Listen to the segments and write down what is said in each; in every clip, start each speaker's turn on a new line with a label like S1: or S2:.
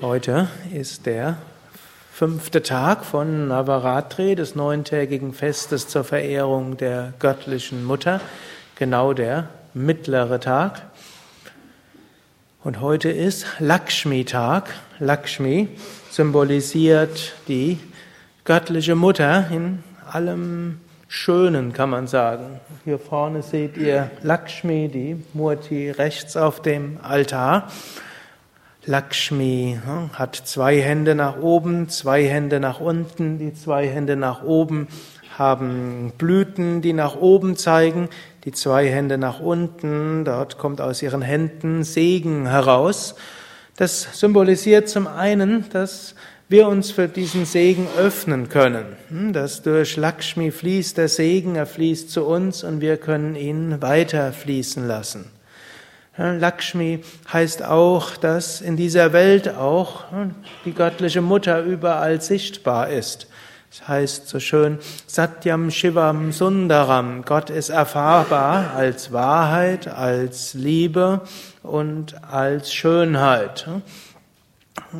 S1: Heute ist der fünfte Tag von Navaratri, des neuntägigen Festes zur Verehrung der göttlichen Mutter, genau der mittlere Tag. Und heute ist Lakshmi-Tag. Lakshmi symbolisiert die göttliche Mutter in allem Schönen, kann man sagen. Hier vorne seht ihr Lakshmi, die Murti rechts auf dem Altar. Lakshmi hm, hat zwei Hände nach oben, zwei Hände nach unten. Die zwei Hände nach oben haben Blüten, die nach oben zeigen. Die zwei Hände nach unten, dort kommt aus ihren Händen Segen heraus. Das symbolisiert zum einen, dass wir uns für diesen Segen öffnen können, hm, dass durch Lakshmi fließt der Segen, er fließt zu uns und wir können ihn weiter fließen lassen. Lakshmi heißt auch, dass in dieser Welt auch die göttliche Mutter überall sichtbar ist. Es heißt so schön, Satyam Shivam Sundaram. Gott ist erfahrbar als Wahrheit, als Liebe und als Schönheit.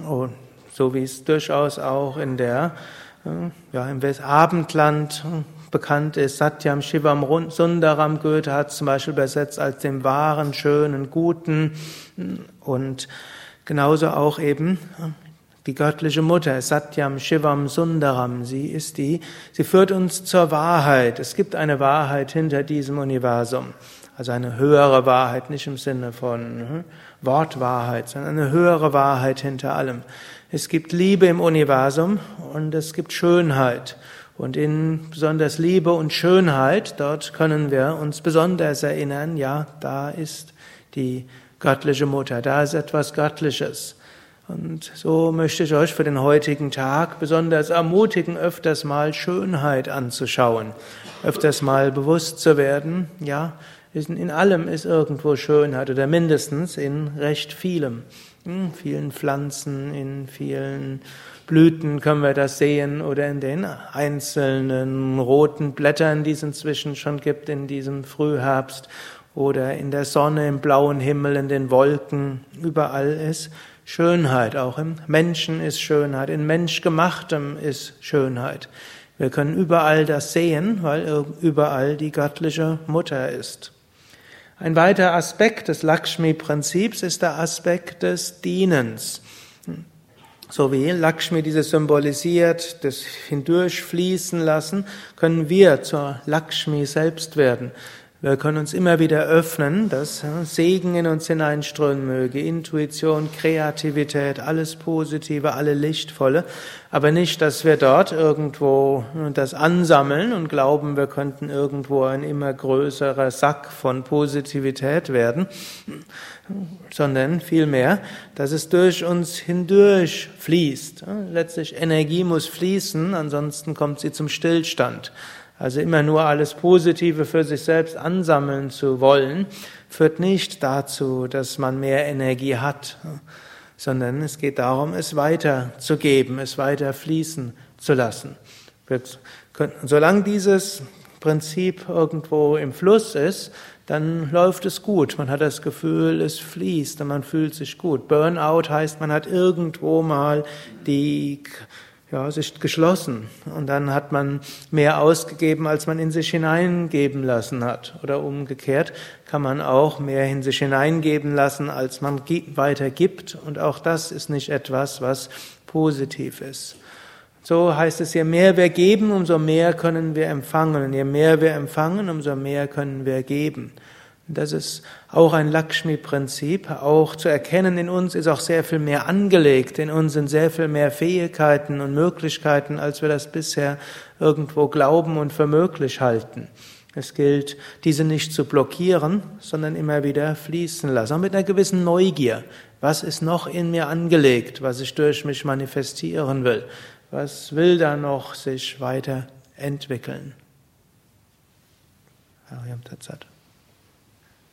S1: Und so wie es durchaus auch in der, ja, im Abendland bekannt ist. Satyam Shivam Sundaram Goethe hat zum Beispiel übersetzt als dem wahren, schönen, guten und genauso auch eben die göttliche Mutter, Satyam Shivam Sundaram. Sie ist die, sie führt uns zur Wahrheit. Es gibt eine Wahrheit hinter diesem Universum. Also eine höhere Wahrheit, nicht im Sinne von hm, Wortwahrheit, sondern eine höhere Wahrheit hinter allem. Es gibt Liebe im Universum und es gibt Schönheit. Und in besonders Liebe und Schönheit, dort können wir uns besonders erinnern, ja, da ist die göttliche Mutter, da ist etwas Göttliches. Und so möchte ich euch für den heutigen Tag besonders ermutigen, öfters mal Schönheit anzuschauen, öfters mal bewusst zu werden, ja, in allem ist irgendwo Schönheit oder mindestens in recht vielem. In vielen Pflanzen, in vielen Blüten können wir das sehen oder in den einzelnen roten Blättern, die es inzwischen schon gibt in diesem Frühherbst oder in der Sonne, im blauen Himmel, in den Wolken. Überall ist Schönheit. Auch im Menschen ist Schönheit. In Menschgemachtem ist Schönheit. Wir können überall das sehen, weil überall die göttliche Mutter ist. Ein weiterer Aspekt des Lakshmi-Prinzips ist der Aspekt des Dienens. So wie Lakshmi dieses symbolisiert, das hindurchfließen lassen, können wir zur Lakshmi selbst werden. Wir können uns immer wieder öffnen, dass Segen in uns hineinströmen möge, Intuition, Kreativität, alles Positive, alle Lichtvolle, aber nicht, dass wir dort irgendwo das ansammeln und glauben, wir könnten irgendwo ein immer größerer Sack von Positivität werden, sondern vielmehr, dass es durch uns hindurch fließt. Letztlich Energie muss fließen, ansonsten kommt sie zum Stillstand. Also immer nur alles Positive für sich selbst ansammeln zu wollen, führt nicht dazu, dass man mehr Energie hat, sondern es geht darum, es weiterzugeben, es weiter fließen zu lassen. Solange dieses Prinzip irgendwo im Fluss ist, dann läuft es gut. Man hat das Gefühl, es fließt und man fühlt sich gut. Burnout heißt, man hat irgendwo mal die ja, sich geschlossen. Und dann hat man mehr ausgegeben, als man in sich hineingeben lassen hat. Oder umgekehrt kann man auch mehr in sich hineingeben lassen, als man weitergibt. Und auch das ist nicht etwas, was positiv ist. So heißt es, je mehr wir geben, umso mehr können wir empfangen. Und je mehr wir empfangen, umso mehr können wir geben. Das ist auch ein Lakshmi-Prinzip. Auch zu erkennen in uns ist auch sehr viel mehr angelegt. In uns sind sehr viel mehr Fähigkeiten und Möglichkeiten, als wir das bisher irgendwo glauben und für möglich halten. Es gilt, diese nicht zu blockieren, sondern immer wieder fließen lassen. Auch mit einer gewissen Neugier. Was ist noch in mir angelegt, was ich durch mich manifestieren will? Was will da noch sich weiterentwickeln? Ariam Tatsat.